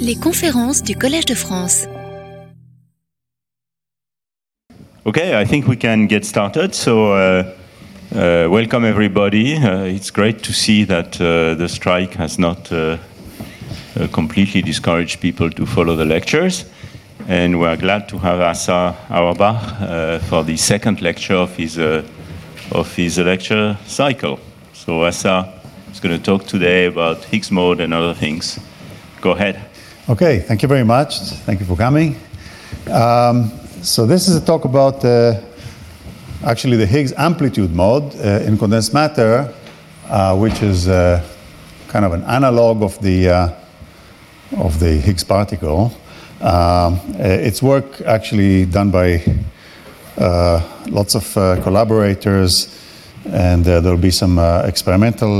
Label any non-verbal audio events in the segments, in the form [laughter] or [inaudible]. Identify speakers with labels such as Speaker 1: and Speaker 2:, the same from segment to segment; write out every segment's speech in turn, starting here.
Speaker 1: Les conférences du Collège de France.
Speaker 2: Okay, I think we can get started. So, uh, uh, welcome everybody. Uh, it's great to see that uh, the strike has not uh, uh, completely discouraged people to follow the lectures. And we're glad to have Assa Auerbach for the second lecture of his, of his lecture cycle. So, Assa is going to talk today about Higgs mode and other things. Go ahead.
Speaker 3: Okay, thank you very much. Thank you for coming. Um, so this is a talk about uh, actually the Higgs amplitude mode uh, in condensed matter, uh, which is uh, kind of an analog of the uh, of the Higgs particle. Um, uh, it's work actually done by lots of collaborators, and there'll be some experimental.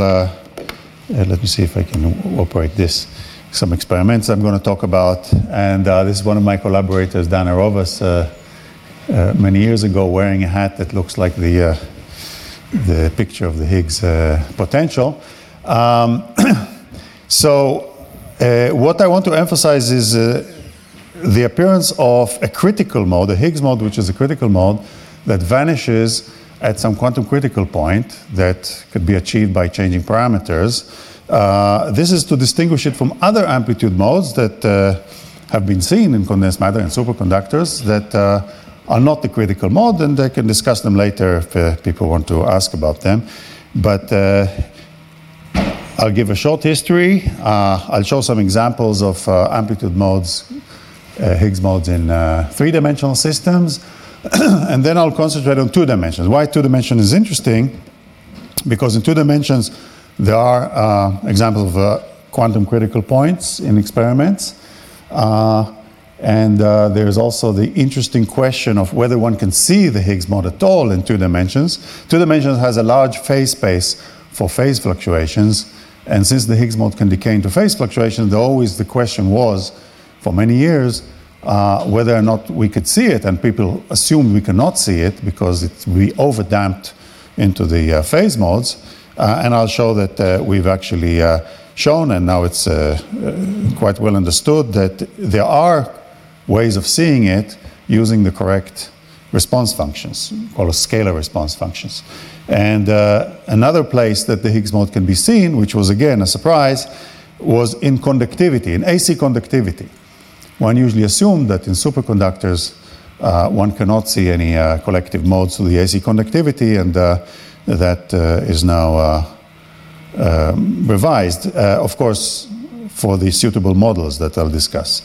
Speaker 3: let me see if I can operate this some experiments I'm going to talk about. And uh, this is one of my collaborators, Dan Arovas, uh, uh, many years ago, wearing a hat that looks like the, uh, the picture of the Higgs uh, potential. Um, [clears throat] so, what I want to emphasize is the appearance of a critical mode, a Higgs mode, which is a critical mode that vanishes at some quantum critical point that could be achieved by changing parameters. Uh, this is to distinguish it from other amplitude modes that uh, have been seen in condensed matter and superconductors that uh, are not the critical mode, and I can discuss them later if uh, people want to ask about them. But uh, I'll give a short history. I'll show some examples of amplitude modes, Higgs modes in three-dimensional systems, [clears throat] and then I'll concentrate on two dimensions. Why two dimensions is interesting? Because in two dimensions, there are uh, examples of uh, quantum critical points in experiments. Uh, and uh, there's also the interesting question of whether one can see the Higgs mode at all in two dimensions. Two dimensions has a large phase space for phase fluctuations. And since the Higgs mode can decay into phase fluctuations, always the question was, for many years, uh, whether or not we could see it. And people assumed we cannot see it because it would be overdamped into the uh, phase modes. Uh, and I'll show that uh, we've actually uh, shown, and now it's quite well understood, that there are ways of seeing it using the correct response functions, called scalar response functions. And uh, another place that the Higgs mode can be seen, which was again a surprise, was in conductivity, in AC conductivity. One usually assumed that in superconductors, uh, one cannot see any uh, collective modes through the AC conductivity, and that uh, is now uh, um, revised, uh, of course, for the suitable models that I'll discuss.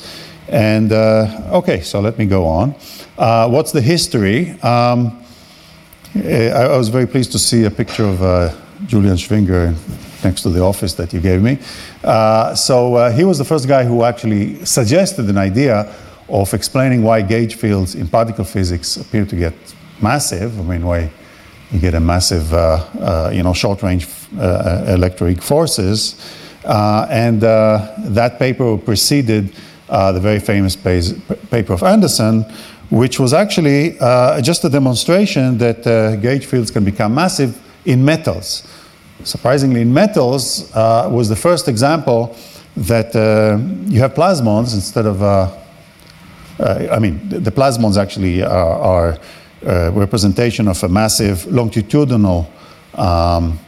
Speaker 3: And okay, so let me go on. what's the history? Um, I, I, was very pleased to see a picture of Julian Schwinger next to the office that you gave me. Uh, so uh, he was the first guy who actually suggested an idea of explaining why gauge fields in particle physics appear to get massive. I mean, why you get a massive, uh, uh, you know, short-range uh, uh, electric forces. Uh, and uh, that paper preceded the very famous paper of Anderson, which was actually just a demonstration that gauge fields can become massive in metals. Surprisingly, in metals was the first example that you have plasmons instead of uh, I mean, the plasmons actually are, are uh, representation of a massive longitudinal um,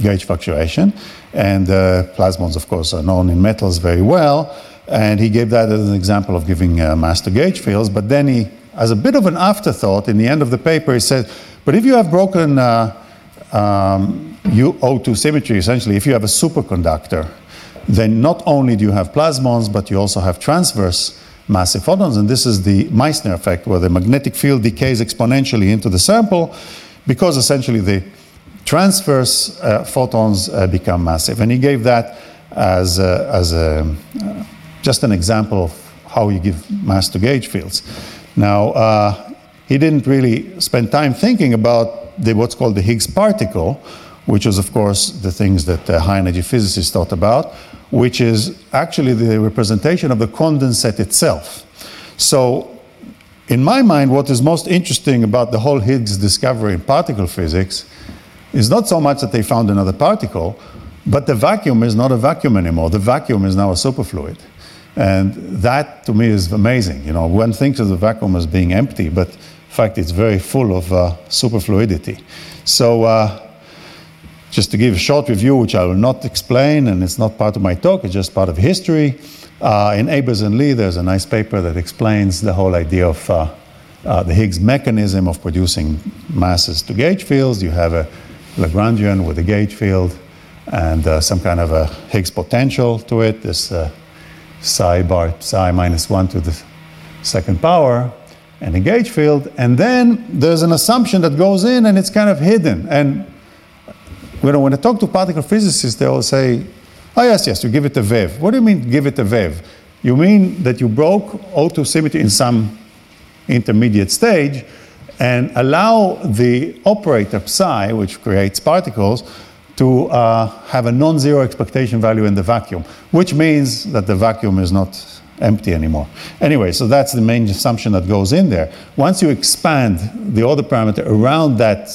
Speaker 3: gauge fluctuation. And uh, plasmons, of course, are known in metals very well. And he gave that as an example of giving uh, master gauge fields. But then he, as a bit of an afterthought, in the end of the paper, he said, but if you have broken uh, um, O2 symmetry, essentially, if you have a superconductor, then not only do you have plasmons, but you also have transverse massive photons. And this is the Meissner effect, where the magnetic field decays exponentially into the sample because essentially the transverse uh, photons uh, become massive. And he gave that as, a, as a, uh, just an example of how you give mass to gauge fields. Now, uh, he didn't really spend time thinking about the, what's called the Higgs particle, which was, of course, the things that uh, high energy physicists thought about, which is actually the representation of the condensate itself. So, in my mind, what is most interesting about the whole Higgs discovery in particle physics is not so much that they found another particle, But the vacuum is not a vacuum anymore. The vacuum is now a superfluid. And that to me is amazing. You know, one thinks of the vacuum as being empty, but in fact, it's very full of uh, superfluidity. So, uh, just to give a short review, which I will not explain, and it's not part of my talk, it's just part of history. Uh, in Abers and Lee, there's a nice paper that explains the whole idea of uh, uh, the Higgs mechanism of producing masses to gauge fields. You have a Lagrangian with a gauge field and uh, some kind of a Higgs potential to it, this uh, psi bar psi minus 1 to the second power, and a gauge field. And then there's an assumption that goes in and it's kind of hidden. And know, when I talk to particle physicists, they all say, oh, yes, yes, you give it a VEV. What do you mean give it a VEV? You mean that you broke O2 symmetry in some intermediate stage and allow the operator psi, which creates particles, to uh, have a non-zero expectation value in the vacuum, which means that the vacuum is not empty anymore. Anyway, so that's the main assumption that goes in there. Once you expand the order parameter around that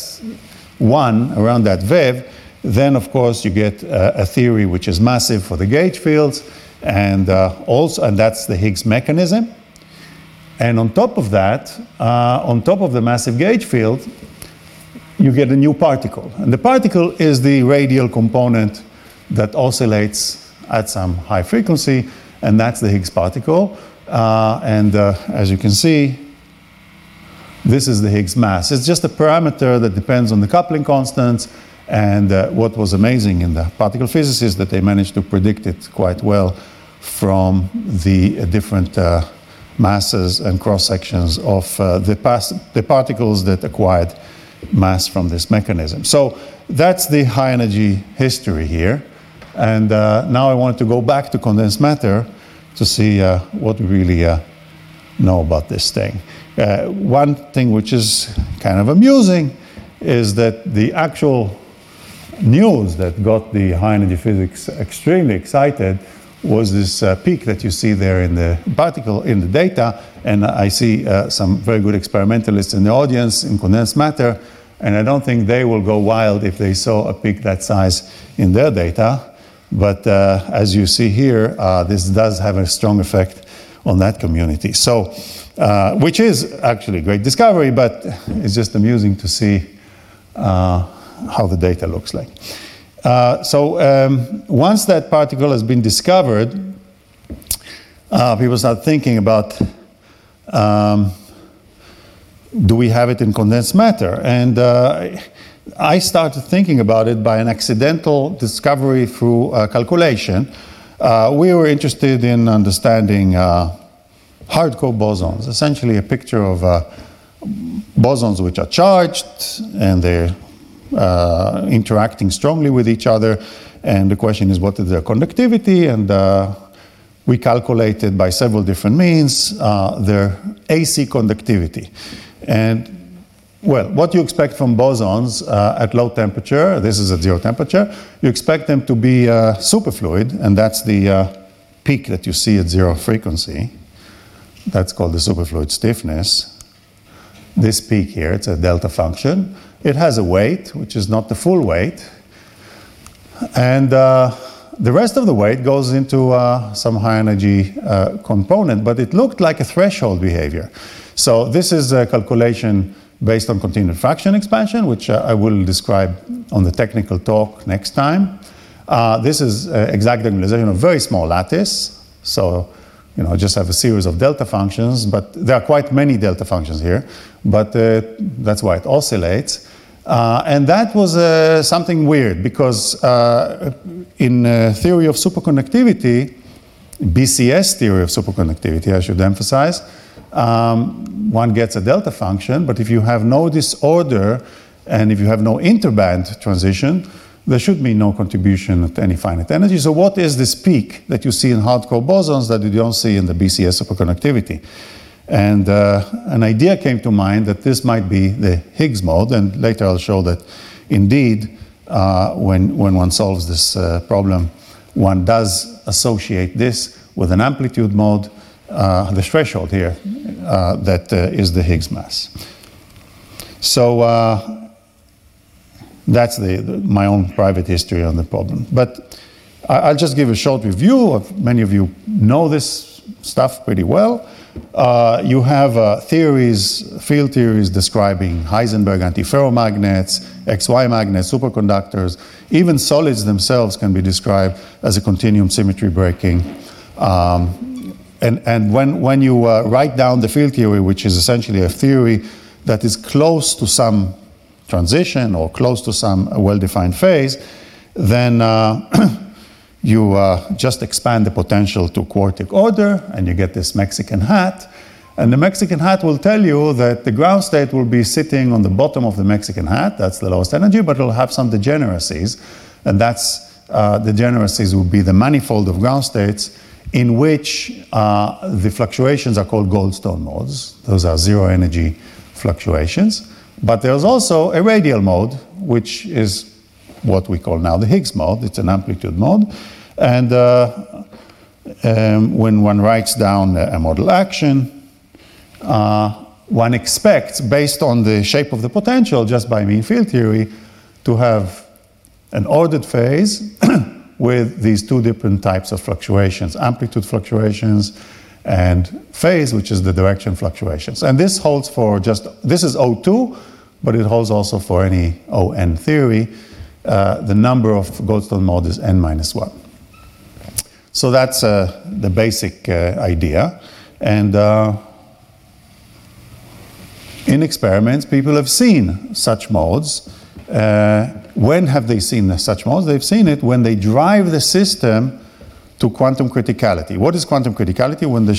Speaker 3: one, around that VEV, then of course you get uh, a theory which is massive for the gauge fields, and uh, also, and that's the Higgs mechanism. And on top of that, uh, on top of the massive gauge field, you get a new particle. And the particle is the radial component that oscillates at some high frequency, and that's the Higgs particle. Uh, and uh, as you can see, this is the Higgs mass. It's just a parameter that depends on the coupling constants. And uh, what was amazing in the particle physics is that they managed to predict it quite well from the different uh, masses and cross sections of uh, the, the particles that acquired mass from this mechanism. So that's the high energy history here. And uh, now I wanted to go back to condensed matter to see uh, what we really uh, know about this thing. Uh, one thing which is kind of amusing is that the actual news that got the high energy physics extremely excited was this uh, peak that you see there in the particle in the data. And I see uh, some very good experimentalists in the audience in condensed matter. And I don't think they will go wild if they saw a peak that size in their data. But uh, as you see here, uh, this does have a strong effect on that community. So, uh, which is actually a great discovery, but it's just amusing to see uh, how the data looks like. Uh, so um, once that particle has been discovered, uh, people start thinking about um, do we have it in condensed matter? And uh, I started thinking about it by an accidental discovery through uh, calculation. Uh, we were interested in understanding uh, hardcore bosons, essentially a picture of bosons which are charged and they're uh, interacting strongly with each other. And the question is, what is their conductivity? And uh, we calculated by several different means uh, their AC conductivity. And well, what you expect from bosons uh, at low temperature, this is at zero temperature, you expect them to be uh, superfluid, and that's the uh, peak that you see at zero frequency. That's called the superfluid stiffness. This peak here, it's a delta function. It has a weight, which is not the full weight. And uh, the rest of the weight goes into uh, some high energy uh, component, but it looked like a threshold behavior. So this is a calculation based on continued fraction expansion, which uh, I will describe on the technical talk next time. Uh, this is uh, exact diagonalization of very small lattice. So you know, just have a series of delta functions, but there are quite many delta functions here, but uh, that's why it oscillates. Uh, and that was uh, something weird because uh, in uh, theory of superconductivity, BCS theory of superconductivity, I should emphasize, um, one gets a delta function, but if you have no disorder and if you have no interband transition, there should be no contribution at any finite energy. So, what is this peak that you see in hardcore bosons that you don't see in the BCS superconductivity? And uh, an idea came to mind that this might be the Higgs mode, and later I'll show that indeed, uh, when, when one solves this uh, problem, one does associate this with an amplitude mode, uh, the threshold here, uh, that uh, is the Higgs mass. So That's the, the, my own private history on the problem. But I, will just give a short review. Of, many of you know this stuff pretty well. Uh, you have uh, theories, field theories describing Heisenberg antiferromagnets, XY magnets, superconductors. Even solids themselves can be described as a continuum symmetry breaking. Um, and and when, when you uh, write down the field theory, which is essentially a theory that is close to some transition or close to some well defined phase, then uh, [clears throat] you uh, just expand the potential to quartic order and you get this Mexican hat. And the Mexican hat will tell you that the ground state will be sitting on the bottom of the Mexican hat, that's the lowest energy, but it'll have some degeneracies. And that's uh, degeneracies will be the manifold of ground states in which uh, the fluctuations are called Goldstone modes. Those are zero energy fluctuations. But there's also a radial mode, which is what we call now the Higgs mode. It's an amplitude mode. And uh, um, when one writes down a model action, uh, one expects, based on the shape of the potential, just by mean field theory, to have an ordered phase [coughs] with these two different types of fluctuations amplitude fluctuations and phase, which is the direction fluctuations. And this holds for just, this is O2, but it holds also for any ON theory. Uh, the number of Goldstone modes is n minus 1. So that's uh, the basic uh, idea. And in experiments, people have seen such modes. When have they seen such modes? They've seen it when they drive the system to quantum criticality. What is quantum criticality? When the,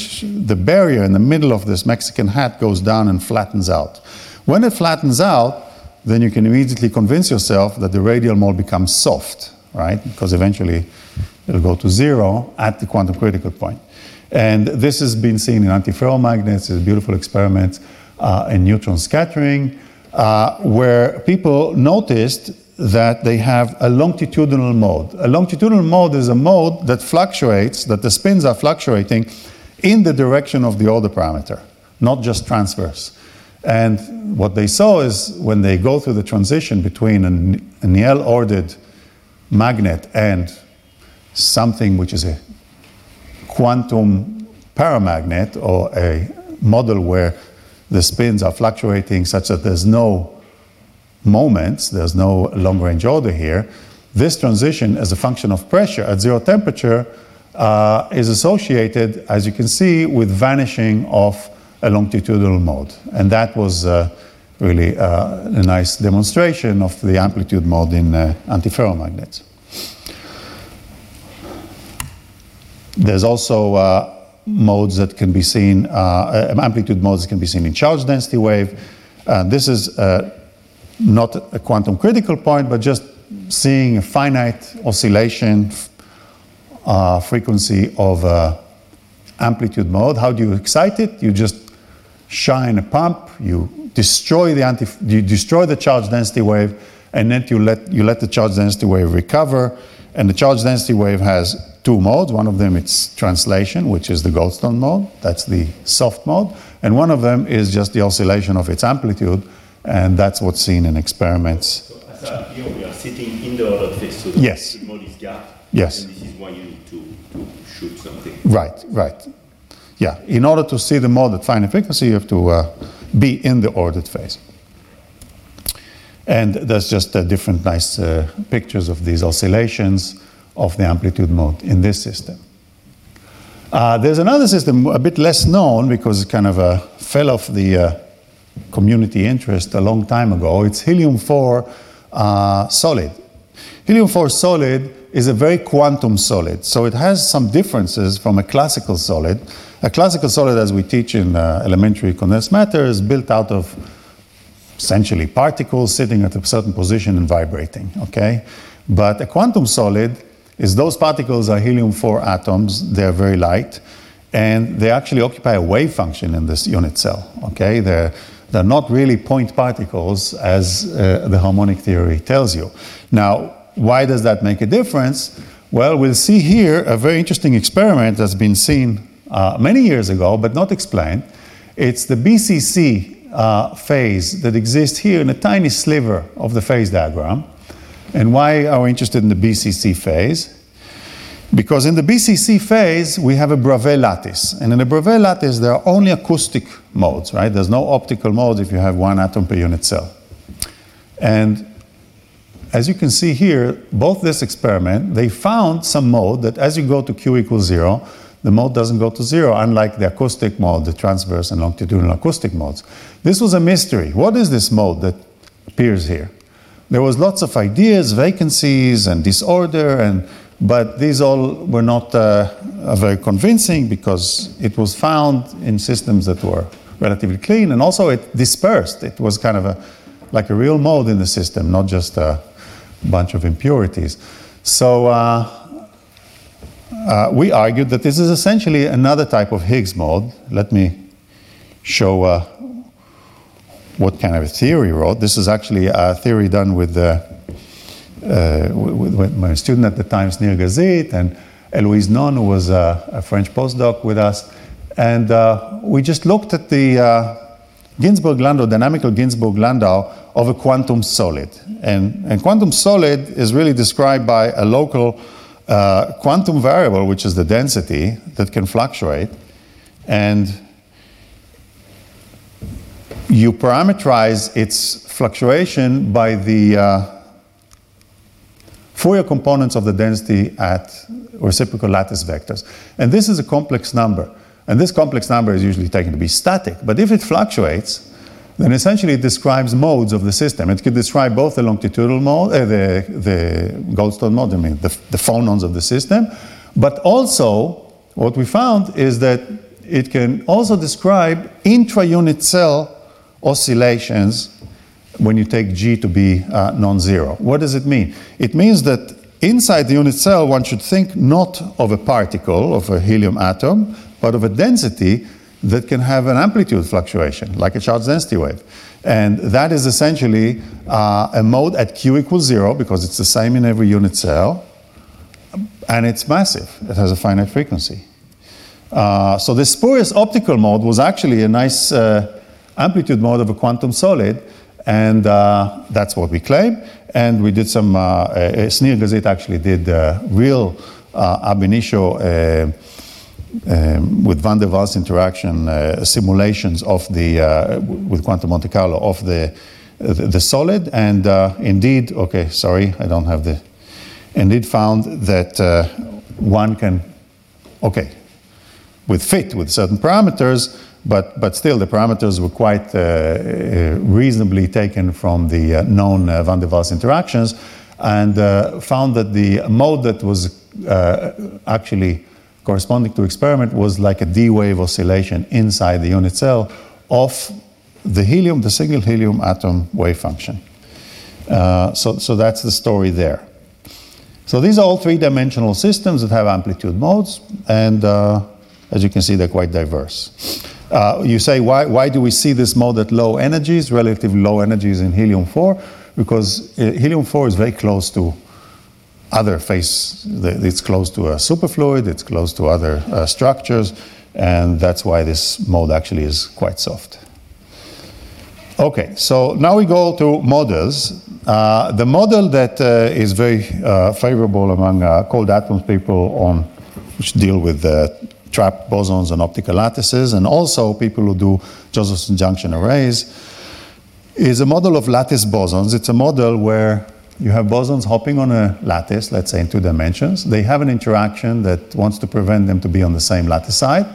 Speaker 3: the barrier in the middle of this Mexican hat goes down and flattens out. When it flattens out, then you can immediately convince yourself that the radial mode becomes soft, right? Because eventually it'll go to zero at the quantum critical point. And this has been seen in antiferromagnets, It's a beautiful experiment uh, in neutron scattering, uh, where people noticed that they have a longitudinal mode. A longitudinal mode is a mode that fluctuates, that the spins are fluctuating in the direction of the order parameter, not just transverse. And what they saw is when they go through the transition between an, a Néel ordered magnet and something which is a quantum paramagnet or a model where the spins are fluctuating such that there's no moments, there's no long range order here. This transition as a function of pressure at zero temperature uh, is associated, as you can see, with vanishing of a longitudinal mode. And that was uh, really uh, a nice demonstration of the amplitude mode in uh, antiferromagnets. There's also modes that can be seen, amplitude modes that can be seen in charge density wave. This is not a quantum critical point, but just seeing a finite oscillation uh, frequency of uh, amplitude mode. How do you excite it? You just shine a pump, you destroy the anti, you destroy the charge density wave, and then you let you let the charge density wave recover. And the charge density wave has two modes. One of them is translation, which is the Goldstone mode. That's the soft mode. And one of them is just the oscillation of its amplitude, and that's what's seen in experiments.
Speaker 2: So here we are sitting in the ordered phase, so
Speaker 3: yes.
Speaker 2: the mode is gap.
Speaker 3: Yes.
Speaker 2: And this is why you need to, to shoot something.
Speaker 3: Right, right. Yeah, in order to see the mode at finite frequency, you have to uh, be in the ordered phase. And there's just uh, different nice uh, pictures of these oscillations of the amplitude mode in this system. Uh, there's another system a bit less known because it kind of uh, fell off the uh, community interest a long time ago. It's helium 4 uh, solid. Helium 4 solid is a very quantum solid, so it has some differences from a classical solid. A classical solid, as we teach in uh, elementary condensed matter, is built out of essentially particles sitting at a certain position and vibrating, okay? But a quantum solid is those particles are helium-4 atoms, they're very light, and they actually occupy a wave function in this unit cell, okay? They're, they're not really point particles as uh, the harmonic theory tells you. Now, why does that make a difference? Well, we'll see here a very interesting experiment that's been seen uh, many years ago, but not explained. It's the BCC uh, phase that exists here in a tiny sliver of the phase diagram. And why are we interested in the BCC phase? Because in the BCC phase, we have a Bravais lattice. And in a Bravais lattice, there are only acoustic modes, right? There's no optical modes if you have one atom per unit cell. And as you can see here, both this experiment, they found some mode that as you go to Q equals zero, the mode doesn't go to zero, unlike the acoustic mode, the transverse and longitudinal acoustic modes. This was a mystery. What is this mode that appears here? There was lots of ideas, vacancies, and disorder, and but these all were not uh, very convincing because it was found in systems that were relatively clean, and also it dispersed. It was kind of a like a real mode in the system, not just a bunch of impurities. So uh, uh, we argued that this is essentially another type of Higgs mode. Let me show uh, what kind of a theory wrote. This is actually a theory done with, uh, uh, with, with, my student at the time, Snir Gazit, and Eloise Non, who was a, a French postdoc with us. And uh, we just looked at the Ginzburg-Landau, dynamical Ginzburg-Landau of a quantum solid. And, and quantum solid is really described by a local uh, quantum variable, which is the density, that can fluctuate. And you parameterize its fluctuation by the uh, Fourier components of the density at reciprocal lattice vectors. And this is a complex number. And this complex number is usually taken to be static. But if it fluctuates, then essentially it describes modes of the system. It could describe both the longitudinal mode, uh, the, the Goldstone mode, I mean the, the phonons of the system, but also what we found is that it can also describe intra-unit cell oscillations when you take G to be uh, non-zero. What does it mean? It means that inside the unit cell, one should think not of a particle, of a helium atom, but of a density that can have an amplitude fluctuation, like a charge density wave. And that is essentially uh, a mode at Q equals zero, because it's the same in every unit cell, and it's massive. It has a finite frequency. Uh, so the spurious optical mode was actually a nice uh, amplitude mode of a quantum solid, and uh, that's what we claim. And we did some, uh, uh, Snir Gazit actually did real ab initio um, with van der Waals interaction uh, simulations of the uh, with quantum Monte Carlo of the the, solid, and uh, indeed, okay, sorry, I don't have the. Indeed, found that uh, one can, okay, with fit with certain parameters, but but still the parameters were quite uh, reasonably taken from the known van der Waals interactions, and found that the mode that was actually corresponding to experiment was like a D-wave oscillation inside the unit cell of the helium, the single helium atom wave function. Uh, so, so that's the story there. So these are all three-dimensional systems that have amplitude modes, and uh, as you can see, they're quite diverse. Uh, you say, why, why do we see this mode at low energies, relatively low energies in helium-4? Because uh, helium-4 is very close to other phase, it's close to a superfluid, it's close to other uh, structures, and that's why this mode actually is quite soft. Okay, so now we go to models. Uh, the model that uh, is very uh, favorable among uh, cold atoms people on which deal with uh, trap bosons and optical lattices, and also people who do Josephson junction arrays, is a model of lattice bosons. It's a model where you have bosons hopping on a lattice, let's say in two dimensions. They have an interaction that wants to prevent them to be on the same lattice side.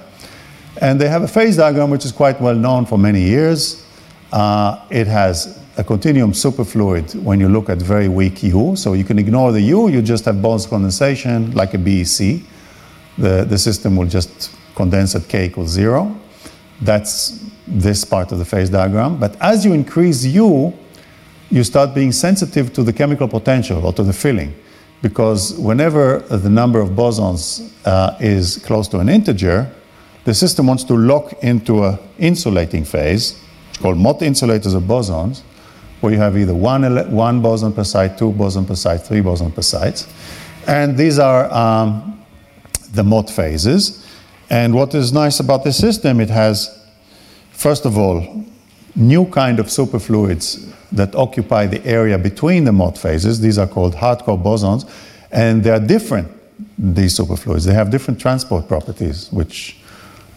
Speaker 3: And they have a phase diagram which is quite well known for many years. Uh, it has a continuum superfluid when you look at very weak U. So you can ignore the U, you just have boson condensation like a BEC. The, the system will just condense at K equals zero. That's this part of the phase diagram. But as you increase U, you start being sensitive to the chemical potential or to the filling. Because whenever the number of bosons uh, is close to an integer, the system wants to lock into an insulating phase, called Mott insulators of bosons, where you have either one, one boson per site, two boson per site, three boson per site. And these are um, the Mott phases. And what is nice about this system, it has, first of all, new kind of superfluids that occupy the area between the Mott phases. These are called hardcore bosons, and they are different, these superfluids. They have different transport properties, which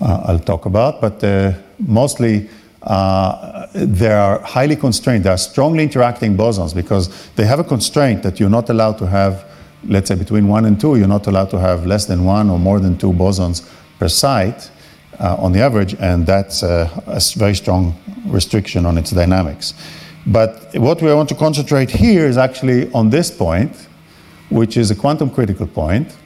Speaker 3: uh, I'll talk about, but uh, mostly uh, they are highly constrained. They are strongly interacting bosons because they have a constraint that you're not allowed to have, let's say between one and two, you're not allowed to have less than one or more than two bosons per site uh, on the average, and that's a, a very strong restriction on its dynamics. But what we want to concentrate here is actually on this point, which is a quantum critical point.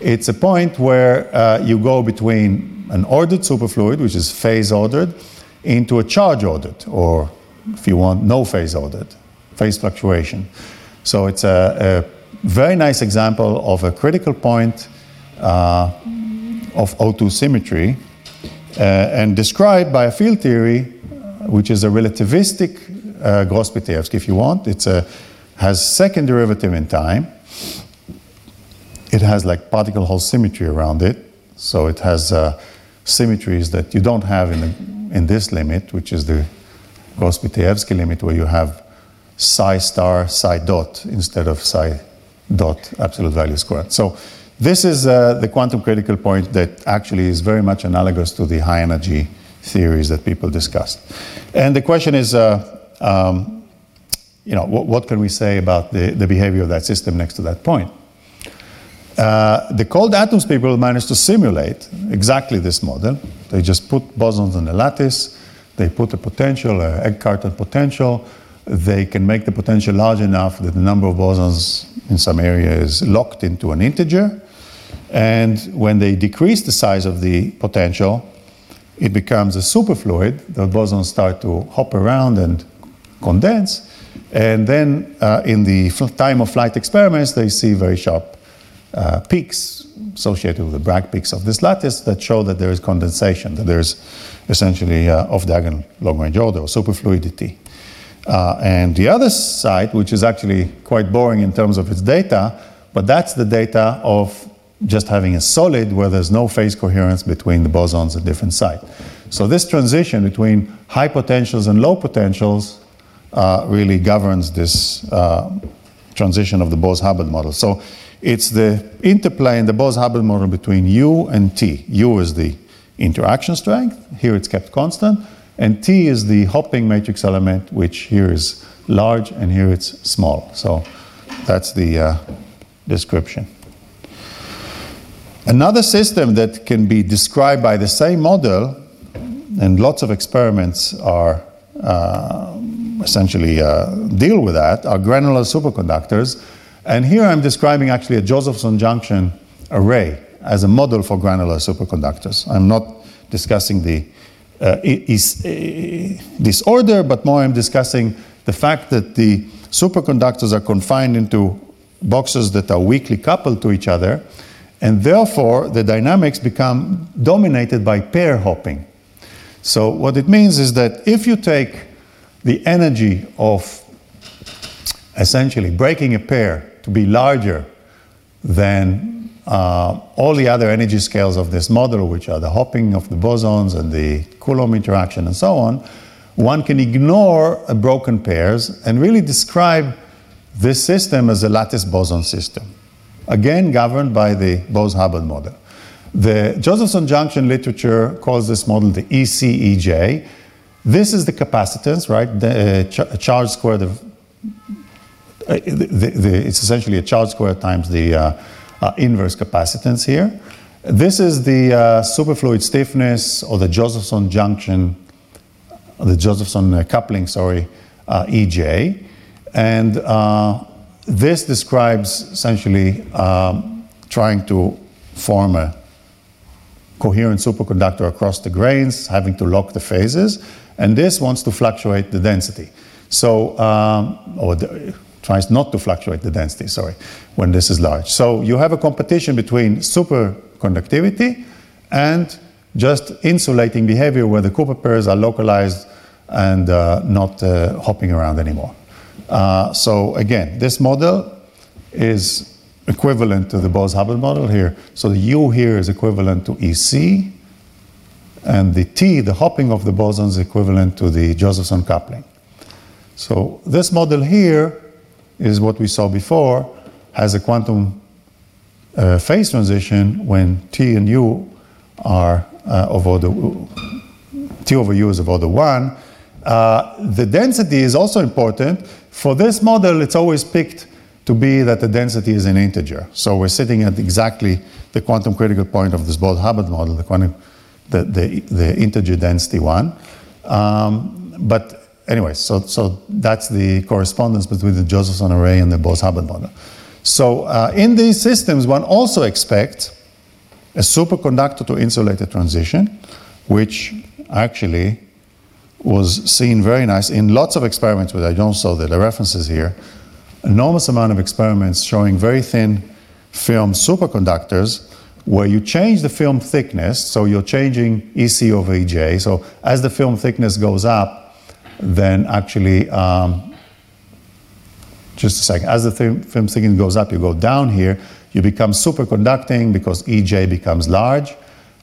Speaker 3: It's a point where uh, you go between an ordered superfluid, which is phase ordered, into a charge ordered, or if you want, no phase ordered, phase fluctuation. So it's a, a very nice example of a critical point uh, of O2 symmetry uh, and described by a field theory, which is a relativistic uh, Gross-Pitaevskii, if you want. It has second derivative in time. It has like particle hole symmetry around it. So it has uh, symmetries that you don't have in, the, in this limit, which is the Gross-Pitaevskii limit, where you have psi star psi dot instead of psi dot absolute value squared. So this is uh, the quantum critical point that actually is very much analogous to the high energy theories that people discussed. And the question is, uh, you know, what, can we say about the, behavior of that system next to that point? Uh, the cold atoms people managed to simulate exactly this model. They just put bosons on the lattice, they put a potential, a egg carton potential. They can make the potential large enough that the number of bosons in some area is locked into an integer. And when they decrease the size of the potential, it becomes a superfluid. The bosons start to hop around and condense. And then uh, in the time of flight experiments, they see very sharp uh, peaks associated with the Bragg peaks of this lattice that show that there is condensation, that there is essentially uh, off-diagonal long-range order or superfluidity. Uh, and the other side, which is actually quite boring in terms of its data, but that's the data of just having a solid where there's no phase coherence between the bosons at different sites. So this transition between high potentials and low potentials really governs this uh, transition of the Bose-Hubbard model. So it's the interplay in the Bose-Hubbard model between U and T. U is the interaction strength, here it's kept constant, and T is the hopping matrix element, which here is large and here it's small. So that's the uh, description. Another system that can be described by the same model, and lots of experiments are uh, essentially uh, deal with that, are granular superconductors. And here I'm describing actually a Josephson junction array as a model for granular superconductors. I'm not discussing the uh, is, uh, disorder, but more I'm discussing the fact that the superconductors are confined into boxes that are weakly coupled to each other and therefore, the dynamics become dominated by pair hopping. So, what it means is that if you take the energy of essentially breaking a pair to be larger than uh, all the other energy scales of this model, which are the hopping of the bosons and the Coulomb interaction and so on, one can ignore broken pairs and really describe this system as a lattice boson system again governed by the Bose-Hubbard model. The Josephson junction literature calls this model the ECEJ. This is the capacitance, right? The, uh, ch- charge squared of, uh, the, the, it's essentially a charge squared times the uh, uh inverse capacitance here. This is the uh, superfluid stiffness or the Josephson junction, the Josephson uh, coupling, sorry, EJ. And this describes essentially um, trying to form a coherent superconductor across the grains, having to lock the phases, and this wants to fluctuate the density. So, um, or the, tries not to fluctuate the density, sorry, when this is large. So you have a competition between superconductivity and just insulating behavior where the Cooper pairs are localized and uh, not uh, hopping around anymore. Uh, so again, this model is equivalent to the Bose-Hubbard model here. So the U here is equivalent to EC, and the T, the hopping of the bosons, is equivalent to the Josephson coupling. So this model here is what we saw before, has a quantum uh, phase transition when T and U are uh, of order, T over U is of order one. Uh, the density is also important. For this model, it's always picked to be that the density is an integer. So we're sitting at exactly the quantum critical point of this Bose-Hubbard model, the quantum, the, the, the integer density one. Um, but anyway, so, so that's the correspondence between the Josephson array and the Bose-Hubbard model. So uh, in these systems, one also expects a superconductor to insulator transition, which actually was seen very nice in lots of experiments, but I don't show the references here. Enormous amount of experiments showing very thin film superconductors where you change the film thickness, so you're changing EC over EJ. So as the film thickness goes up, then actually, um, just a second, as the film thickness goes up, you go down here, you become superconducting because EJ becomes large.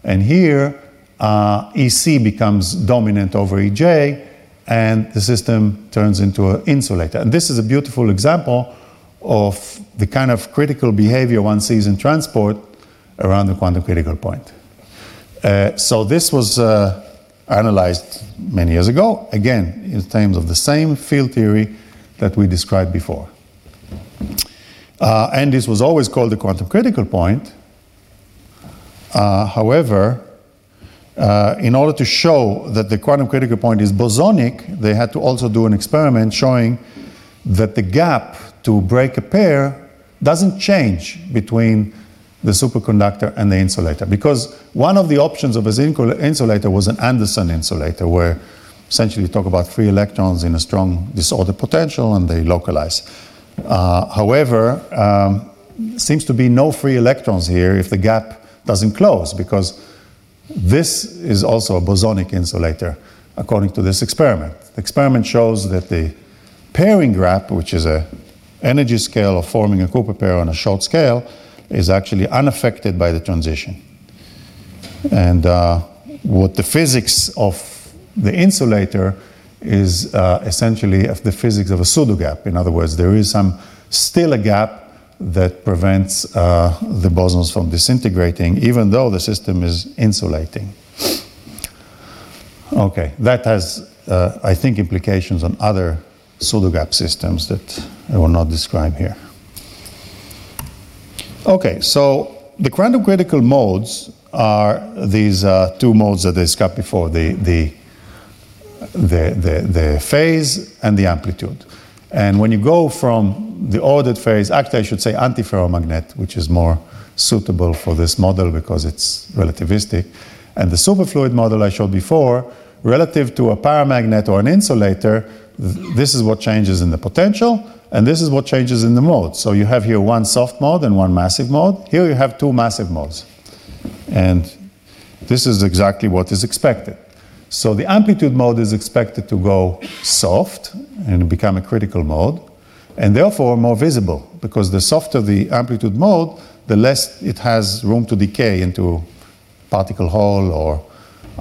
Speaker 3: And here, uh, EC becomes dominant over EJ, and the system turns into an insulator. And this is a beautiful example of the kind of critical behavior one sees in transport around the quantum critical point. Uh, so this was uh, analyzed many years ago, again, in terms of the same field theory that we described before. Uh, and this was always called the quantum critical point. Uh, however, uh, in order to show that the quantum critical point is bosonic, they had to also do an experiment showing that the gap to break a pair doesn't change between the superconductor and the insulator. Because one of the options of an insulator was an Anderson insulator, where essentially you talk about free electrons in a strong disorder potential and they localize. Uh, however, um, seems to be no free electrons here if the gap doesn't close, because this is also a bosonic insulator, according to this experiment. The experiment shows that the pairing gap, which is a energy scale of forming a Cooper pair on a short scale, is actually unaffected by the transition. And uh, what the physics of the insulator is uh, essentially the physics of a pseudo gap. In other words, there is some still a gap that prevents uh, the bosons from disintegrating, even though the system is insulating. Okay, that has, uh, I think, implications on other pseudo gap systems that I will not describe here. Okay, so the quantum critical modes are these uh, two modes that I discussed before the, the, the, the, the phase and the amplitude. And when you go from the ordered phase, actually, I should say antiferromagnet, which is more suitable for this model because it's relativistic, and the superfluid model I showed before, relative to a paramagnet or an insulator, this is what changes in the potential, and this is what changes in the mode. So you have here one soft mode and one massive mode. Here you have two massive modes. And this is exactly what is expected. So the amplitude mode is expected to go soft and become a critical mode, and therefore more visible, because the softer the amplitude mode, the less it has room to decay into particle hole or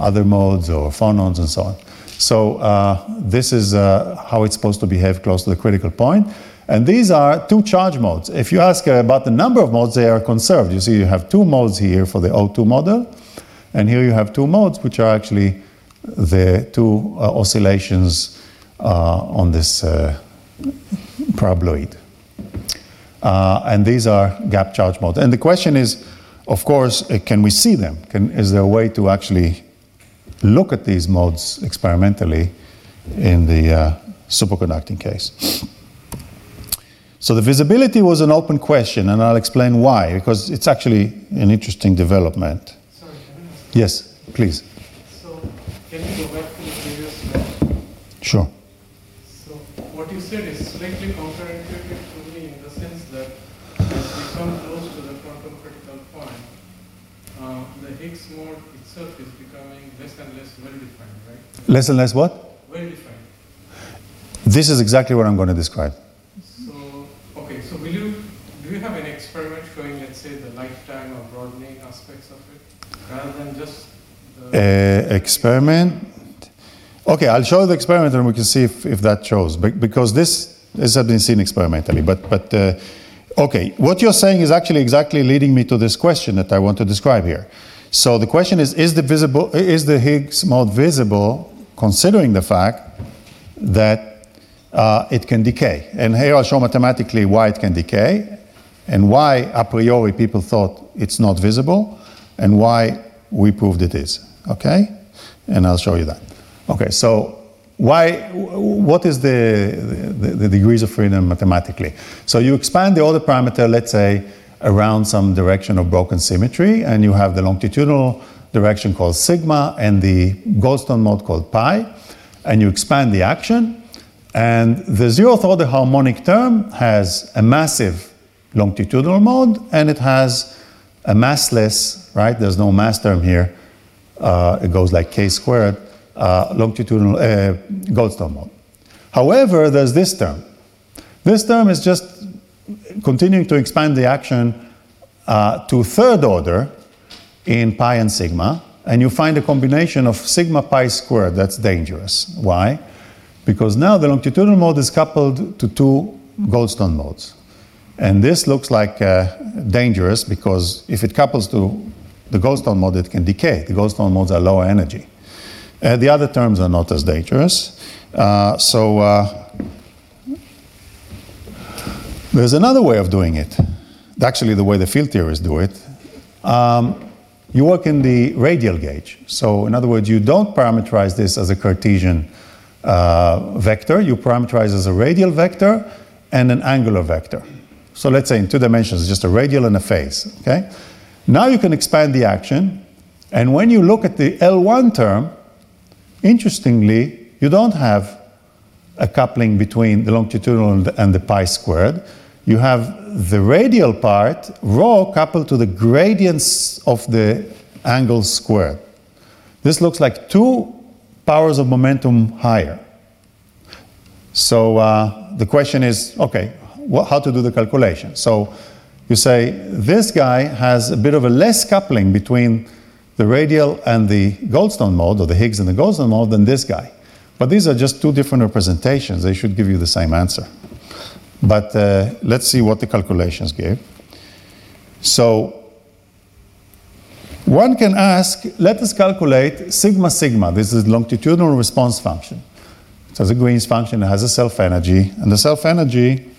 Speaker 3: other modes or phonons and so on. So uh, this is uh, how it's supposed to behave close to the critical point. And these are two charge modes. If you ask about the number of modes, they are conserved. You see, you have two modes here for the O2 model, and here you have two modes which are actually the two uh, oscillations uh, on this uh, paraboloid. and these are gap charge modes. And the question is, of course, can we see them? Can, is there a way to actually look at these modes experimentally in the uh, superconducting case? So the visibility was an open question, and I'll explain why, because it's actually an interesting development.
Speaker 4: Sorry,
Speaker 3: yes, please.
Speaker 4: Can you go back to the previous slide?
Speaker 3: Sure.
Speaker 4: So what you said is slightly counterintuitive to me in the sense that as we come close to the quantum critical point, uh, the Higgs mode itself is less and less well-defined, right?
Speaker 3: Less and less what?
Speaker 4: Well-defined.
Speaker 3: This is exactly what I'm going to describe.
Speaker 4: So, okay, so will you, do you have an experiment showing, let's say, the lifetime or broadening aspects of it, rather than just
Speaker 3: uh, experiment. Okay, I'll show the experiment and we can see if, if that shows. Because this, this has been seen experimentally. But, but uh, okay, what you're saying is actually exactly leading me to this question that I want to describe here. So the question is, is the, visible, is the Higgs mode visible considering the fact that uh, it can decay? And here I'll show mathematically why it can decay and why a priori people thought it's not visible and why we proved it is. Okay? And I'll show you that. Okay, so why, what is the, the, the, degrees of freedom mathematically? So you expand the order parameter, let's say, around some direction of broken symmetry, and you have the longitudinal direction called sigma and the Goldstone mode called pi, and you expand the action, and the zeroth order harmonic term has a massive longitudinal mode, and it has a massless, right? There's no mass term here. Uh, it goes like k squared uh, longitudinal uh, Goldstone mode. However, there's this term. This term is just continuing to expand the action uh, to third order in pi and sigma, and you find a combination of sigma pi squared that's dangerous. Why? Because now the longitudinal mode is coupled to two Goldstone modes. And this looks like uh, dangerous because if it couples to the Goldstone mode, it can decay. The Goldstone modes are lower energy. Uh, the other terms are not as dangerous. Uh, so uh, there's another way of doing it. Actually, the way the field theorists do it. Um, you work in the radial gauge. So, in other words, you don't parameterize this as a Cartesian uh, vector. You parameterize as a radial vector and an angular vector. So, let's say in two dimensions, just a radial and a phase. Okay. Now you can expand the action, and when you look at the L1 term, Interestingly, you don't have a coupling between the longitudinal and the, and the pi squared. You have the radial part, rho, coupled to the gradients of the angle squared. This looks like two powers of momentum higher. So uh, the question is, okay, how to do the calculation? So you say this guy has a bit of a less coupling between the radial and the Goldstone mode, or the Higgs and the Goldstone mode, than this guy. But these are just two different representations. They should give you the same answer. But uh, let's see what the calculations give. So one can ask, let us calculate sigma sigma. This is longitudinal response function. It has a Green's function, it has a self energy, and the self energy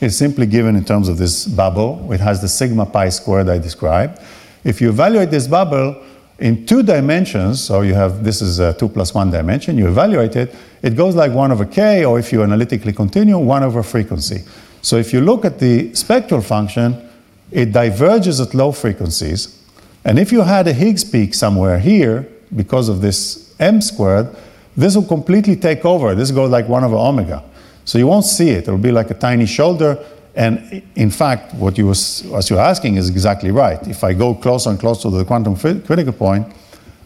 Speaker 3: is simply given in terms of this bubble. It has the sigma pi squared I described. If you evaluate this bubble, in two dimensions, so you have this is a two plus one dimension, you evaluate it, it goes like one over k, or if you analytically continue, one over frequency. So if you look at the spectral function, it diverges at low frequencies. And if you had a Higgs peak somewhere here, because of this m squared, this will completely take over. This goes like one over omega. So you won't see it. It'll be like a tiny shoulder and in fact, what you was, what you're asking is exactly right. If I go closer and closer to the quantum critical point,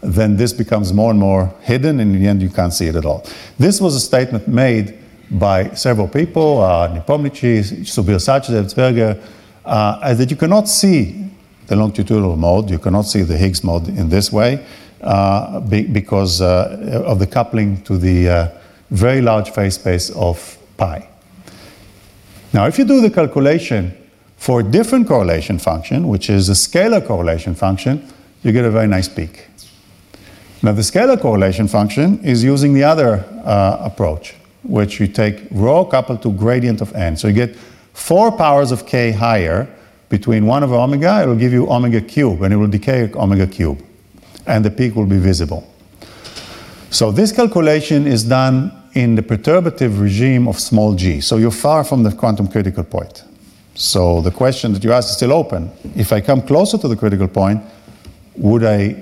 Speaker 3: then this becomes more and more hidden, and in the end, you can't see it at all. This was a statement made by several people, uh, Nepomniachtchi, Subir Sachdev, uh, that you cannot see the longitudinal mode, you cannot see the Higgs mode in this way uh, be, because uh, of the coupling to the uh, very large phase space of pi. Now, if you do the calculation for a different correlation function, which is a scalar correlation function, you get a very nice peak. Now, the scalar correlation function is using the other uh, approach, which you take rho coupled to gradient of n. So you get four powers of k higher between 1 over omega, it will give you omega cube, and it will decay omega cube, and the peak will be visible. So this calculation is done in the perturbative regime of small g. So you're far from the quantum critical point. So the question that you ask is still open. If I come closer to the critical point, would I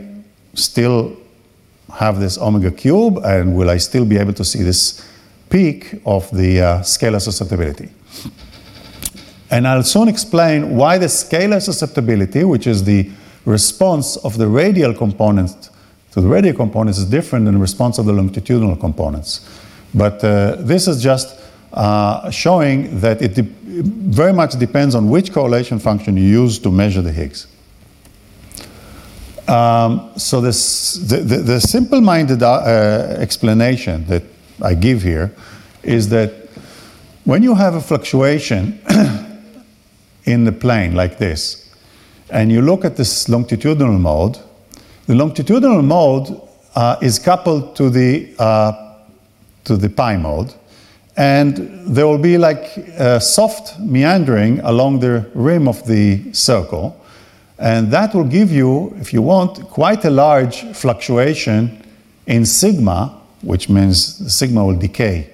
Speaker 3: still have this omega cube and will I still be able to see this peak of the uh, scalar susceptibility? And I'll soon explain why the scalar susceptibility, which is the response of the radial component to the radial components, is different than the response of the longitudinal components. But uh, this is just uh, showing that it very much depends on which correlation function you use to measure the Higgs. Um, so this, the, the, the simple-minded uh, explanation that I give here is that when you have a fluctuation [coughs] in the plane like this, and you look at this longitudinal mode, the longitudinal mode uh, is coupled to the, uh, to the pi mode, and there will be like a soft meandering along the rim of the circle, and that will give you, if you want, quite a large fluctuation in sigma, which means sigma will decay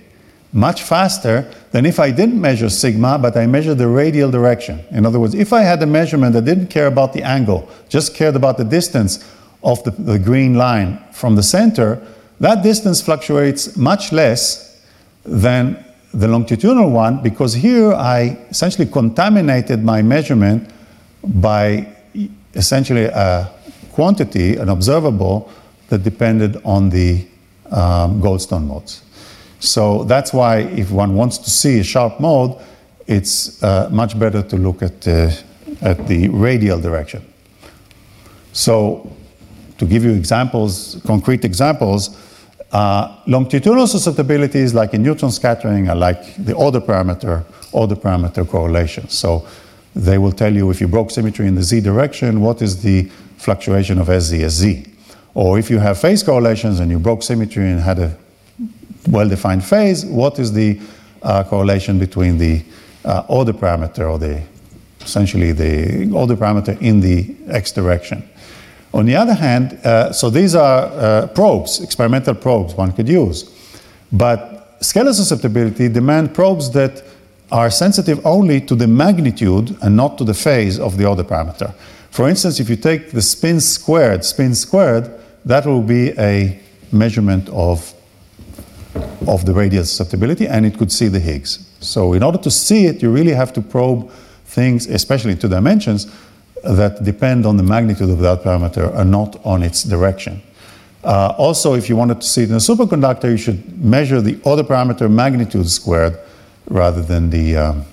Speaker 3: much faster than if I didn't measure sigma, but I measured the radial direction. In other words, if I had a measurement that didn't care about the angle, just cared about the distance of the, the green line from the center, that distance fluctuates much less than the longitudinal one because here I essentially contaminated my measurement by essentially a quantity, an observable, that depended on the um, Goldstone modes. So that's why if one wants to see a sharp mode, it's uh, much better to look at, uh, at the radial direction. So to give you examples, concrete examples, uh, longitudinal susceptibilities like in neutron scattering are like the order parameter, order parameter correlation. So they will tell you if you broke symmetry in the z direction, what is the fluctuation of SZ as z. Or if you have phase correlations and you broke symmetry and had a well-defined phase, what is the uh, correlation between the uh, order parameter or the essentially the order parameter in the x direction. On the other hand, uh, so these are uh, probes, experimental probes one could use, but scalar susceptibility demand probes that are sensitive only to the magnitude and not to the phase of the order parameter. For instance, if you take the spin squared, spin squared, that will be a measurement of of the radial susceptibility and it could see the Higgs. So in order to see it, you really have to probe things, especially in two dimensions, that depend on the magnitude of that parameter and not on its direction. Uh, also, if you wanted to see it in a superconductor, you should measure the order parameter magnitude squared rather than the um,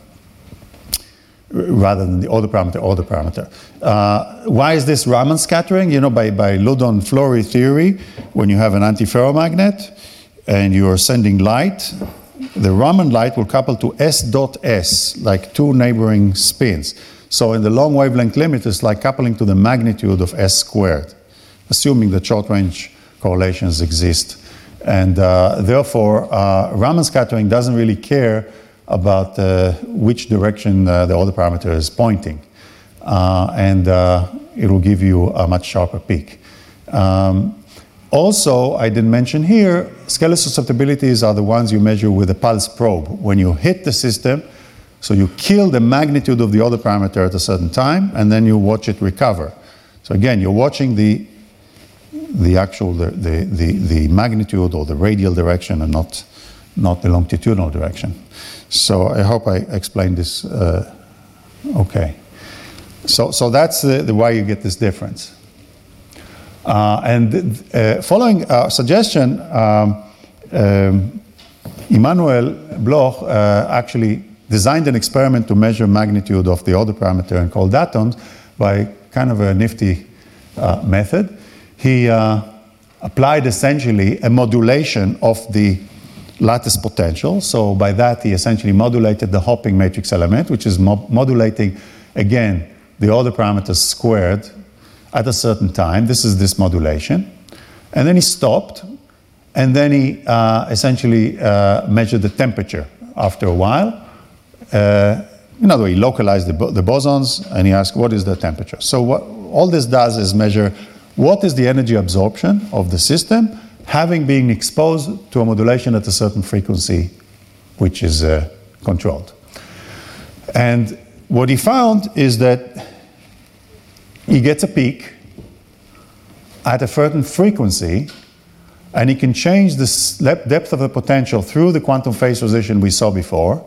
Speaker 3: rather than the order parameter order parameter. Uh, why is this Raman scattering? You know, by, by Loudon-Fleury theory, when you have an antiferromagnet, and you are sending light, the Raman light will couple to S dot S, like two neighboring spins. So in the long wavelength limit, it's like coupling to the magnitude of S squared, assuming that short range correlations exist. And uh, therefore, uh, Raman scattering doesn't really care about uh, which direction uh, the order parameter is pointing. Uh, and uh, it will give you a much sharper peak. Um, also, I didn't mention here, scalar susceptibilities are the ones you measure with a pulse probe. When you hit the system, so you kill the magnitude of the other parameter at a certain time, and then you watch it recover. So again, you're watching the, the actual, the, the, the, the magnitude or the radial direction and not, not the longitudinal direction. So I hope I explained this uh, okay. So, so that's the, the why you get this difference. Uh, and uh, following a suggestion, um, um, Immanuel Bloch uh, actually designed an experiment to measure magnitude of the order parameter in cold atoms by kind of a nifty uh, method. He uh, applied essentially a modulation of the lattice potential. So by that, he essentially modulated the hopping matrix element, which is mo modulating, again, the order parameters squared at a certain time. This is this modulation. And then he stopped, and then he uh, essentially uh, measured the temperature after a while. Uh, in other words, he localized the, the, bosons and he asked, what is the temperature? So what all this does is measure what is the energy absorption of the system having been exposed to a modulation at a certain frequency, which is uh, controlled. And what he found is that he gets a peak at a certain frequency, and he can change the depth of the potential through the quantum phase transition we saw before.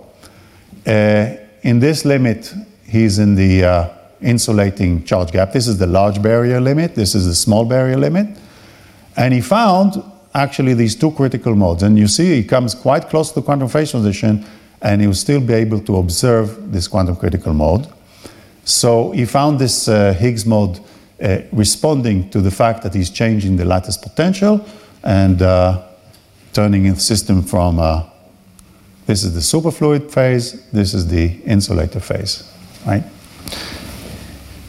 Speaker 3: Uh, in this limit, he's in the uh, insulating charge gap. This is the large barrier limit, this is the small barrier limit. And he found actually these two critical modes. And you see, he comes quite close to the quantum phase transition, and he will still be able to observe this quantum critical mode. So he found this uh, Higgs mode uh, responding to the fact that he's changing the lattice potential and uh, turning the system from uh, this is the superfluid phase, this is the insulator phase, right?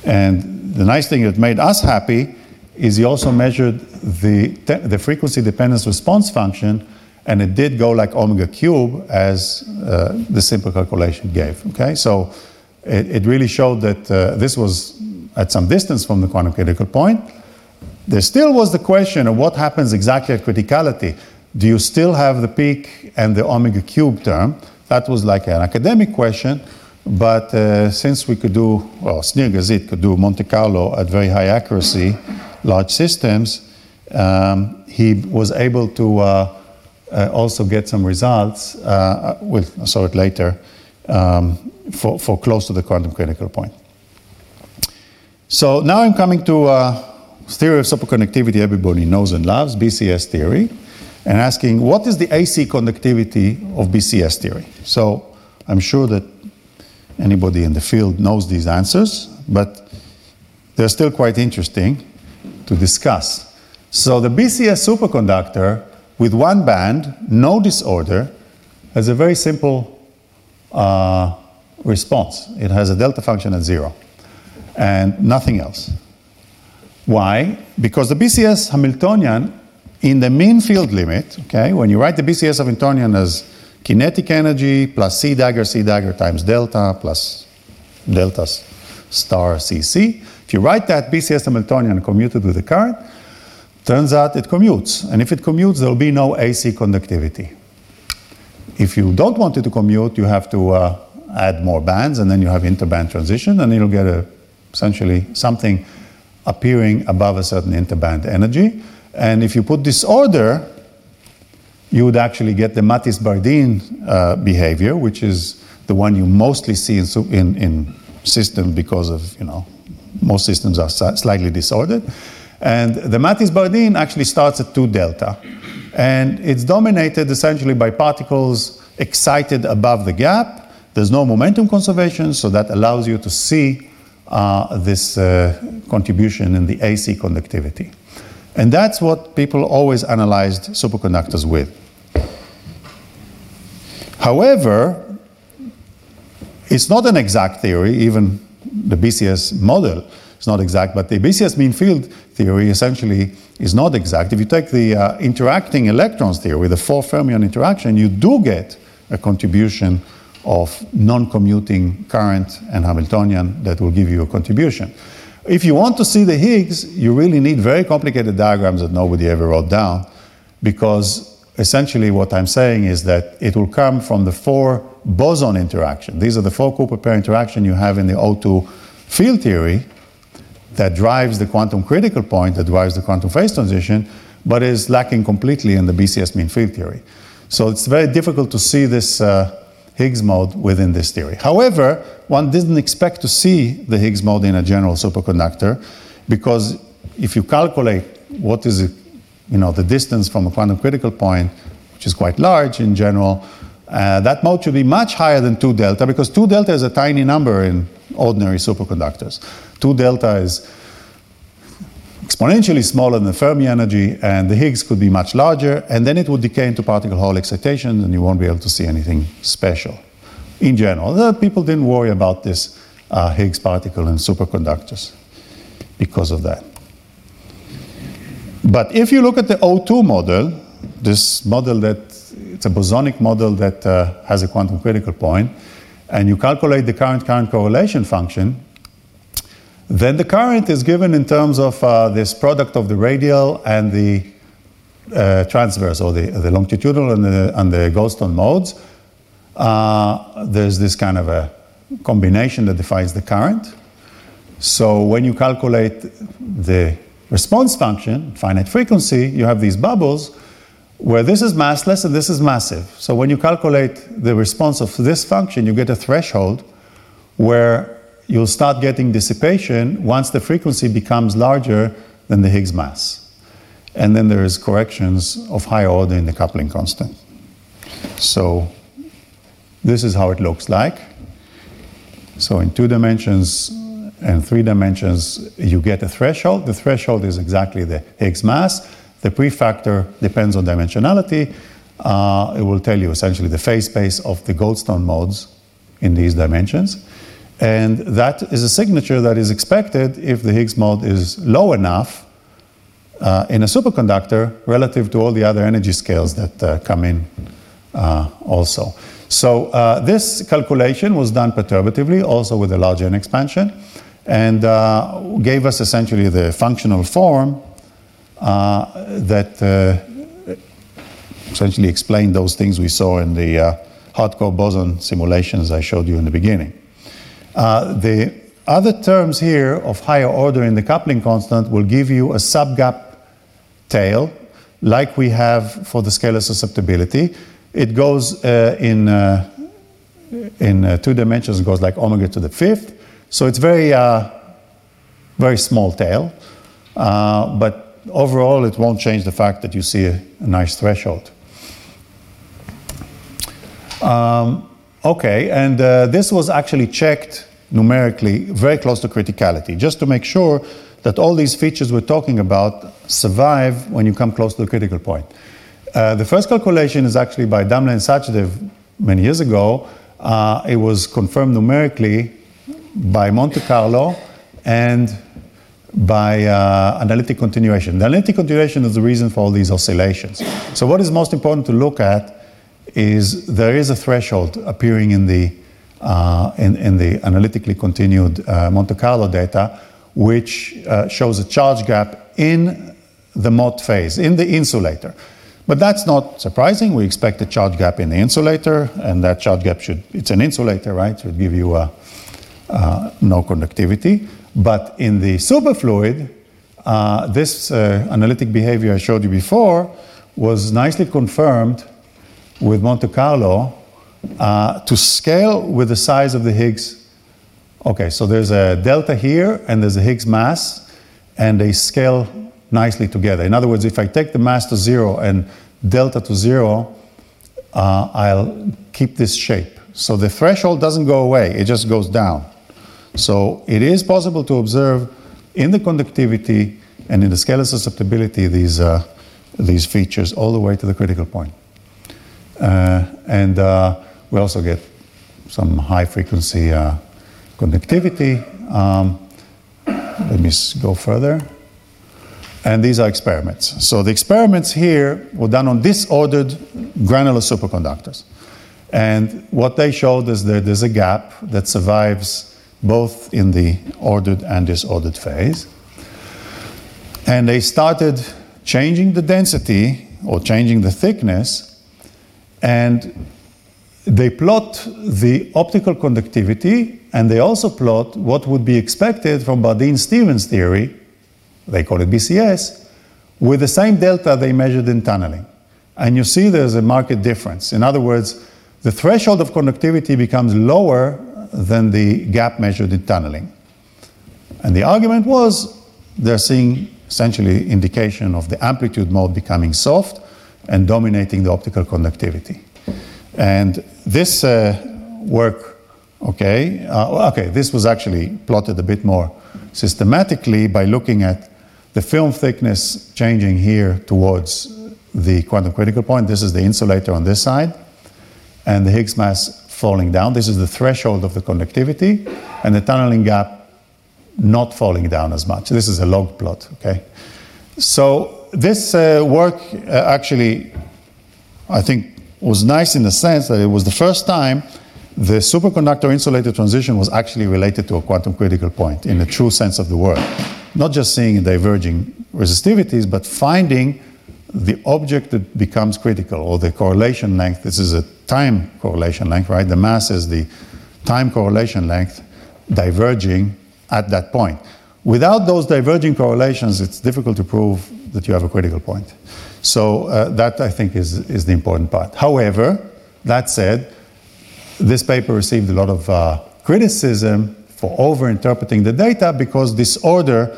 Speaker 3: And the nice thing that made us happy is he also measured the, the frequency dependence response function and it did go like omega cube as uh, the simple calculation gave. Okay, so it, it really showed that uh, this was at some distance from the quantum critical point. There still was the question of what happens exactly at criticality. Do you still have the peak and the omega cube term? That was like an academic question, but uh, since we could do, well, Gazit could do Monte Carlo at very high accuracy, large systems, um, he was able to uh, uh, also get some results, uh, we'll show it later, um, for, for close to the quantum critical point. So now I'm coming to uh, theory of superconductivity everybody knows and loves, BCS theory, and asking what is the AC conductivity of BCS theory? So I'm sure that anybody in the field knows these answers, but they're still quite interesting to discuss. So the BCS superconductor with one band, no disorder, has a very simple uh, response. It has a delta function at zero and nothing else. Why? Because the BCS Hamiltonian in the mean field limit, okay, when you write the BCS of Hamiltonian as kinetic energy plus C dagger, C dagger times delta plus delta star CC, if you write that BCS Hamiltonian commuted with the current, Turns out it commutes. And if it commutes, there will be no AC conductivity. If you don't want it to commute, you have to uh, add more bands, and then you have interband transition, and you'll get a, essentially something appearing above a certain interband energy. And if you put this order, you would actually get the Mattis-Bardeen uh, behavior, which is the one you mostly see in, in, in systems because of, you know, most systems are slightly disordered. And the Mattis-Bardeen actually starts at 2 delta. And it's dominated essentially by particles excited above the gap. There's no momentum conservation, so that allows you to see uh, this uh, contribution in the AC conductivity. And that's what people always analyzed superconductors with. However, it's not an exact theory, even the BCS model is not exact, but the BCS mean field theory essentially is not exact. If you take the uh, interacting electrons theory, the four fermion interaction, you do get a contribution of non-commuting current and Hamiltonian that will give you a contribution. If you want to see the Higgs, you really need very complicated diagrams that nobody ever wrote down because essentially what I'm saying is that it will come from the four boson interaction. These are the four Cooper pair interaction you have in the O2 field theory that drives the quantum critical point, that drives the quantum phase transition, but is lacking completely in the BCS mean field theory. So it's very difficult to see this uh, Higgs mode within this theory. However, one didn't expect to see the Higgs mode in a general superconductor because if you calculate what is you know, the distance from a quantum critical point, which is quite large in general, uh, that mode should be much higher than 2 delta because 2 delta is a tiny number in ordinary superconductors. 2 delta is exponentially smaller than the Fermi energy, and the Higgs could be much larger, and then it would decay into particle hole excitation, and you won't be able to see anything special. In general, people didn't worry about this uh, Higgs particle in superconductors because of that. But if you look at the O2 model, this model that it's a bosonic model that uh, has a quantum critical point, and you calculate the current-current correlation function, then the current is given in terms of uh, this product of the radial and the uh, transverse, or the, the longitudinal and the, and the Goldstone modes. Uh, there's this kind of a combination that defines the current. So when you calculate the response function, finite frequency, you have these bubbles where this is massless and this is massive. So when you calculate the response of this function, you get a threshold where you'll start getting dissipation once the frequency becomes larger than the Higgs mass. And then there is corrections of higher order in the coupling constant. So this is how it looks like. So in two dimensions, and three dimensions, you get a threshold. The threshold is exactly the Higgs mass. The prefactor depends on dimensionality. Uh, it will tell you essentially the phase space of the Goldstone modes in these dimensions. And that is a signature that is expected if the Higgs mode is low enough uh, in a superconductor relative to all the other energy scales that uh, come in uh, also. So uh, this calculation was done perturbatively, also with a large n expansion, and uh, gave us essentially the functional form uh, that essentially explained those things we saw in the hardcore boson simulations I showed you in the beginning. Uh, the other terms here of higher order in the coupling constant will give you a subgap tail, like we have for the scalar susceptibility. It goes uh, in, uh, in uh, two dimensions, it goes like omega to the fifth. So it's very, uh, very small tail. But overall, it won't change the fact that you see a, a nice threshold. Um, Okay, and uh, this was actually checked numerically very close to criticality, just to make sure that all these features we're talking about survive when you come close to the critical point. Uh, the first calculation is actually by Damle and Sachdev many years ago. Uh, it was confirmed numerically by Monte Carlo and by uh, analytic continuation. The analytic continuation is the reason for all these oscillations. So, what is most important to look at is there is a threshold appearing in the, uh, in, in, the analytically continued uh, Monte Carlo data, which uh, shows a charge gap in the Mott phase, in the insulator. But that's not surprising. We expect a charge gap in the insulator, and that charge gap should, it's an insulator, right? Should give you a, uh, no conductivity. But in the superfluid, uh, this uh, analytic behavior I showed you before was nicely confirmed with Monte Carlo uh, to scale with the size of the Higgs. Okay, so there's a delta here and there's a Higgs mass, and they scale nicely together. In other words, if I take the mass to zero and delta to zero, uh, I'll keep this shape. So the threshold doesn't go away, it just goes down. So it is possible to observe in the conductivity and in the scalar susceptibility these, uh, these features all the way to the critical point. Uh, and uh, we also get some high frequency uh, conductivity. Um, let me go further. And these are experiments. So the experiments here were done on disordered granular superconductors. And what they showed is that there's a gap that survives both in the ordered and disordered phase. And they started changing the density or changing the thickness and they plot the optical conductivity and they also plot what would be expected from Bardeen Stevens theory, they call it BCS, with the same delta they measured in tunneling. And you see there's a marked difference. In other words, the threshold of conductivity becomes lower than the gap measured in tunneling. And the argument was they're seeing essentially indication of the amplitude mode becoming soft and dominating the optical conductivity. And this uh, work, okay, uh, okay, this was actually plotted a bit more systematically by looking at the film thickness changing here towards the quantum critical point. This is the insulator on this side, and the Higgs mass falling down. This is the threshold of the conductivity, and the tunneling gap not falling down as much. This is a log plot, okay? So this uh, work uh, actually, I think, was nice in the sense that it was the first time the superconductor insulator transition was actually related to a quantum critical point in the true sense of the word. Not just seeing diverging resistivities, but finding the object that becomes critical or the correlation length. This is a time correlation length, right? The mass is the time correlation length diverging at that point. Without those diverging correlations, it's difficult to prove that you have a critical point. So uh, that I think is, is the important part. However, that said, this paper received a lot of uh, criticism for overinterpreting the data because disorder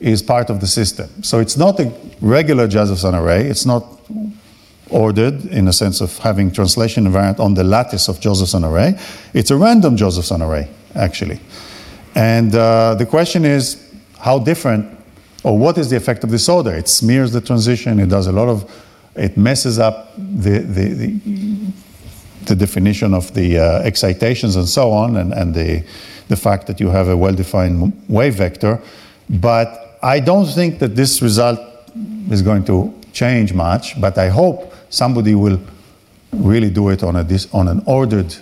Speaker 3: is part of the system. So it's not a regular Josephson array. It's not ordered in the sense of having translation invariant on the lattice of Josephson array. It's a random Josephson array, actually. And uh, the question is how different or what is the effect of this order? It smears the transition, it does a lot of, it messes up the, the, the, the definition of the uh, excitations and so on, and, and the, the fact that you have a well defined wave vector. But I don't think that this result is going to change much, but I hope somebody will really do it on, a, dis, on an ordered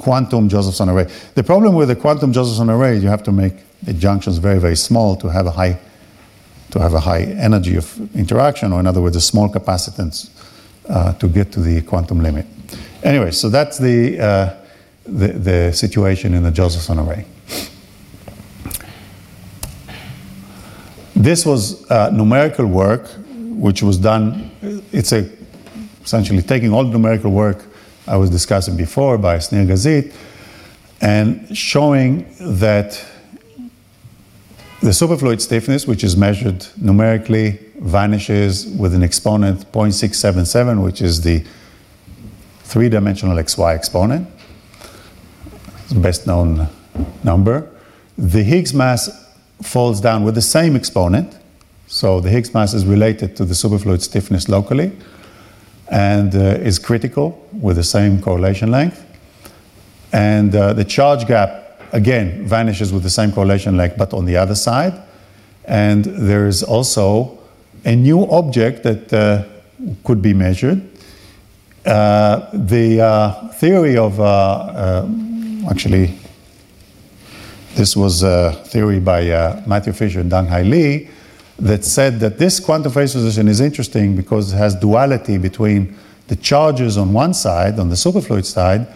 Speaker 3: quantum Josephson array. The problem with the quantum Josephson array you have to make the junctions very, very small to have a high to have a high energy of interaction, or in other words, a small capacitance uh, to get to the quantum limit. Anyway, so that's the, uh, the, the, situation in the Josephson array. This was uh, numerical work which was done, it's a, essentially taking all the numerical work I was discussing before by Snir Gazit and showing that the superfluid stiffness, which is measured numerically, vanishes with an exponent 0.677, which is the three-dimensional xy exponent, best known number. The Higgs mass falls down with the same exponent, so the Higgs mass is related to the superfluid stiffness locally and uh, is critical with the same correlation length. And uh, the charge gap, again, vanishes with the same correlation length, but on the other side. And there is also a new object that uh, could be measured. Uh, the uh, theory of, uh, actually, this was a theory by Matthew Fisher and Dung-Hai Lee, that said that this quantum phase transition is interesting because it has duality between the charges on one side, on the superfluid side,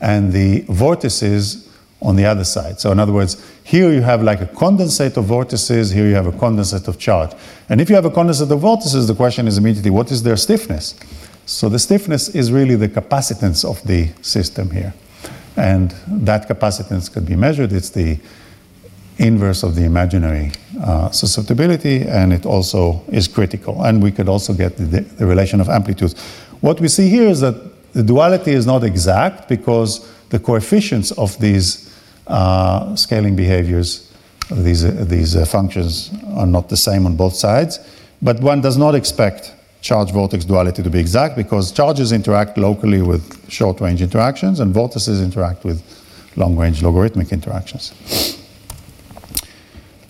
Speaker 3: and the vortices on the other side. So, in other words, here you have like a condensate of vortices, here you have a condensate of charge. And if you have a condensate of vortices, the question is immediately what is their stiffness? So, the stiffness is really the capacitance of the system here. And that capacitance could be measured. It's the inverse of the imaginary uh, susceptibility, and it also is critical. And we could also get the, the, relation of amplitudes. What we see here is that the duality is not exact because the coefficients of these uh, scaling behaviors, these, uh, these functions, are not the same on both sides. But one does not expect charge vortex duality to be exact because charges interact locally with short range interactions and vortices interact with long range logarithmic interactions.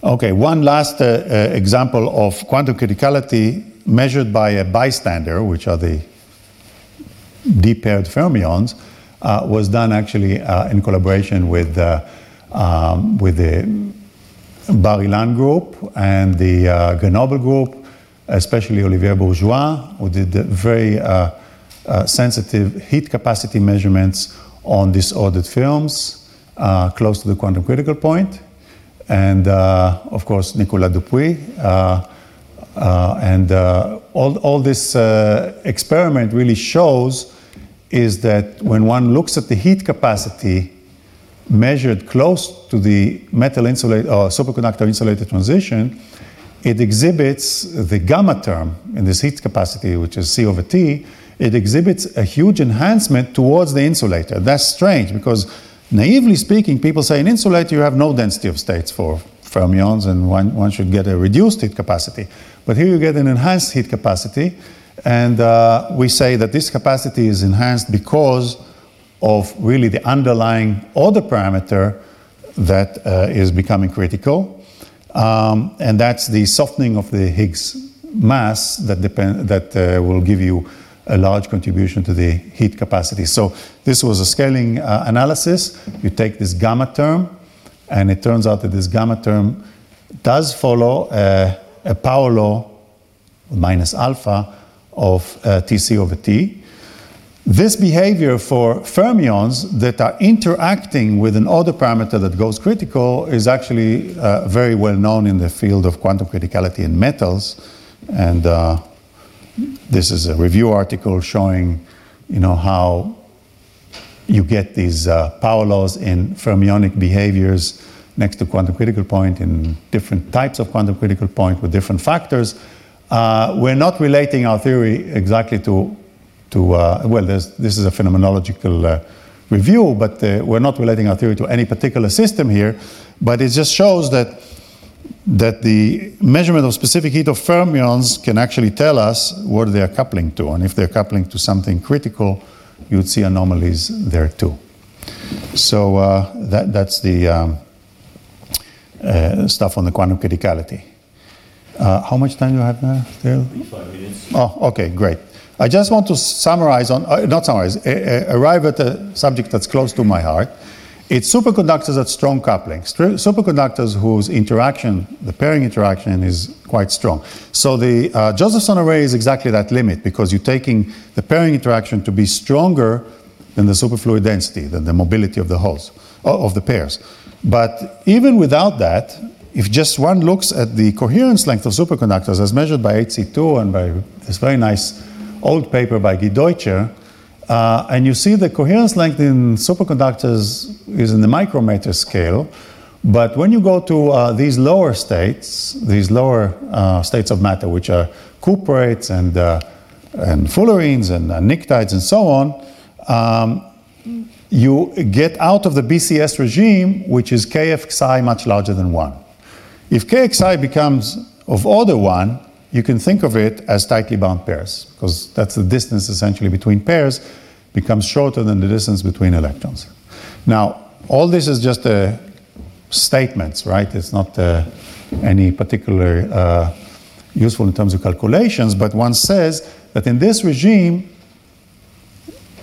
Speaker 3: Okay, one last uh, uh, example of quantum criticality measured by a bystander, which are the deep paired fermions, uh, was done actually uh, in collaboration with, uh, um, with the Bar Ilan group and the uh, Grenoble group, especially Olivier Bourgeois, who did very sensitive heat capacity measurements on disordered films close to the quantum critical point and uh, of course Nicolas Dupuis. Uh, uh, and all, all this experiment really shows is that when one looks at the heat capacity measured close to the metal insulated or uh, superconductor insulated transition, it exhibits the gamma term in this heat capacity, which is C over T, it exhibits a huge enhancement towards the insulator. That's strange because Naively speaking, people say in insulator you have no density of states for fermions and one, one should get a reduced heat capacity. But here you get an enhanced heat capacity, and uh, we say that this capacity is enhanced because of really the underlying order parameter that uh, is becoming critical. Um, and that's the softening of the Higgs mass that, depend, that uh, will give you a large contribution to the heat capacity. So this was a scaling uh, analysis. You take this gamma term, and it turns out that this gamma term does follow a, a power law minus alpha of uh, Tc over T. This behavior for fermions that are interacting with an order parameter that goes critical is actually uh, very well known in the field of quantum criticality in metals. And uh, this is a review article showing, you know, how you get these uh, power laws in fermionic behaviors next to quantum critical point in different types of quantum critical point with different factors. Uh, we're not relating our theory exactly to, to uh, well, this is a phenomenological uh, review, but uh, we're not relating our theory to any particular system here. But it just shows that that the measurement of specific heat of fermions can actually tell us what they are coupling to. And if they're coupling to something critical, you would see anomalies there too. So uh, that, that's the um, uh, stuff on the quantum criticality. Uh, how much time do you have there? Still?
Speaker 2: Five minutes.
Speaker 3: Oh, okay, great. I just want to summarize on, uh, not summarize, arrive at a subject that's close to my heart. It's superconductors at strong coupling, superconductors whose interaction, the pairing interaction, is quite strong. So the uh, Josephson array is exactly that limit because you're taking the pairing interaction to be stronger than the superfluid density, than the mobility of the holes, of the pairs. But even without that, if just one looks at the coherence length of superconductors as measured by HC2 and by this very nice old paper by Guy Deutscher, uh, and you see the coherence length in superconductors is in the micrometer scale. But when you go to uh, these lower states, these lower uh, states of matter, which are cuprates and, uh, and fullerenes and uh, pnictides and so on, um, you get out of the BCS regime, which is kf psi much larger than 1. If KXi becomes of order 1, you can think of it as tightly bound pairs, because that's the distance essentially between pairs becomes shorter than the distance between electrons. Now, all this is just uh, statements, right? It's not uh, any particular uh, useful in terms of calculations, but one says that in this regime,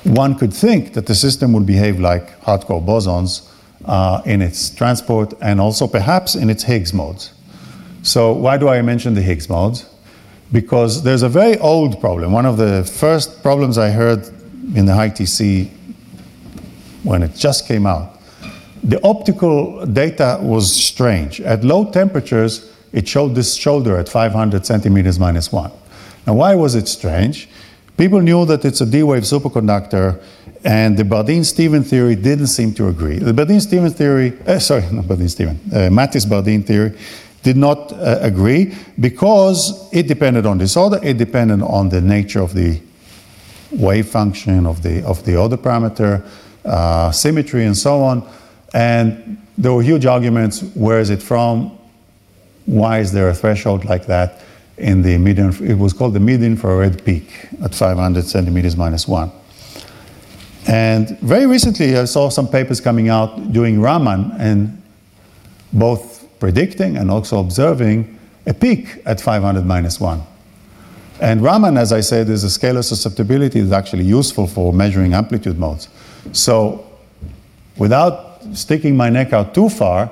Speaker 3: one could think that the system would behave like hardcore bosons uh, in its transport and also perhaps in its Higgs modes. So, why do I mention the Higgs modes? Because there's a very old problem. One of the first problems I heard in the high TC when it just came out. The optical data was strange. At low temperatures, it showed this shoulder at 500 centimeters minus one. Now, why was it strange? People knew that it's a D wave superconductor, and the Bardeen Stevens theory didn't seem to agree. The Bardeen Stevens theory, uh, sorry, not Bardeen Stevens, uh, Mattis Bardeen theory did not uh, agree because it depended on disorder, it depended on the nature of the wave function of the, of the order parameter, uh, symmetry, and so on. And there were huge arguments where is it from? Why is there a threshold like that in the mid It was called the mid infrared peak at 500 centimeters minus one. And very recently, I saw some papers coming out doing Raman and both predicting and also observing a peak at 500 minus one. And Raman, as I said, is a scalar susceptibility that's actually useful for measuring amplitude modes. So without sticking my neck out too far,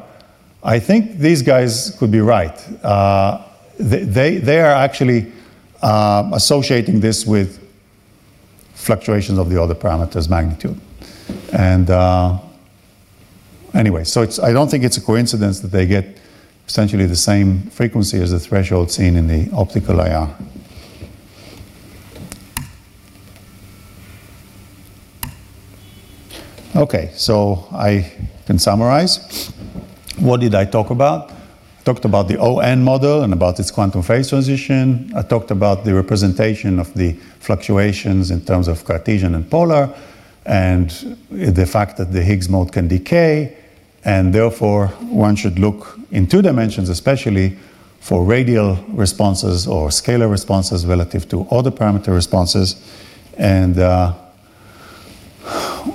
Speaker 3: I think these guys could be right. Uh, they, they, they, are actually uh, associating this with fluctuations of the other parameters magnitude. And uh, anyway, so it's, I don't think it's a coincidence that they get essentially the same frequency as the threshold seen in the optical IR. Okay, so I can summarize. What did I talk about? Talked about the ON model and about its quantum phase transition. I talked about the representation of the fluctuations in terms of Cartesian and polar, and the fact that the Higgs mode can decay, and therefore one should look in two dimensions, especially for radial responses or scalar responses relative to other parameter responses. And uh,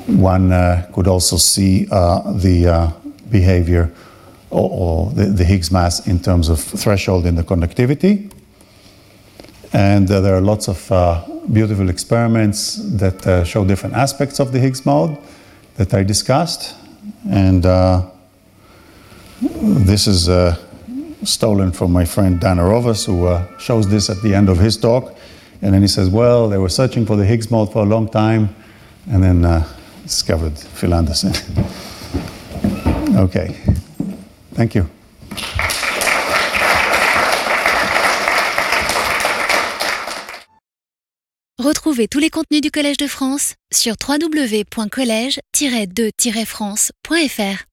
Speaker 3: one uh, could also see uh, the uh, behavior or, or the, the, Higgs mass in terms of threshold in the conductivity. And uh, there are lots of uh, beautiful experiments that uh, show different aspects of the Higgs mode that I discussed. And this is stolen from my friend Dan Arovas, who shows this at the end of his talk. And then he says, well, they were searching for the Higgs mode for a long time. And then discovered Phil Anderson. [laughs] okay. Thank you.
Speaker 1: Retrouvez tous les contenus du Collège de France sur www.colège-2-france.fr.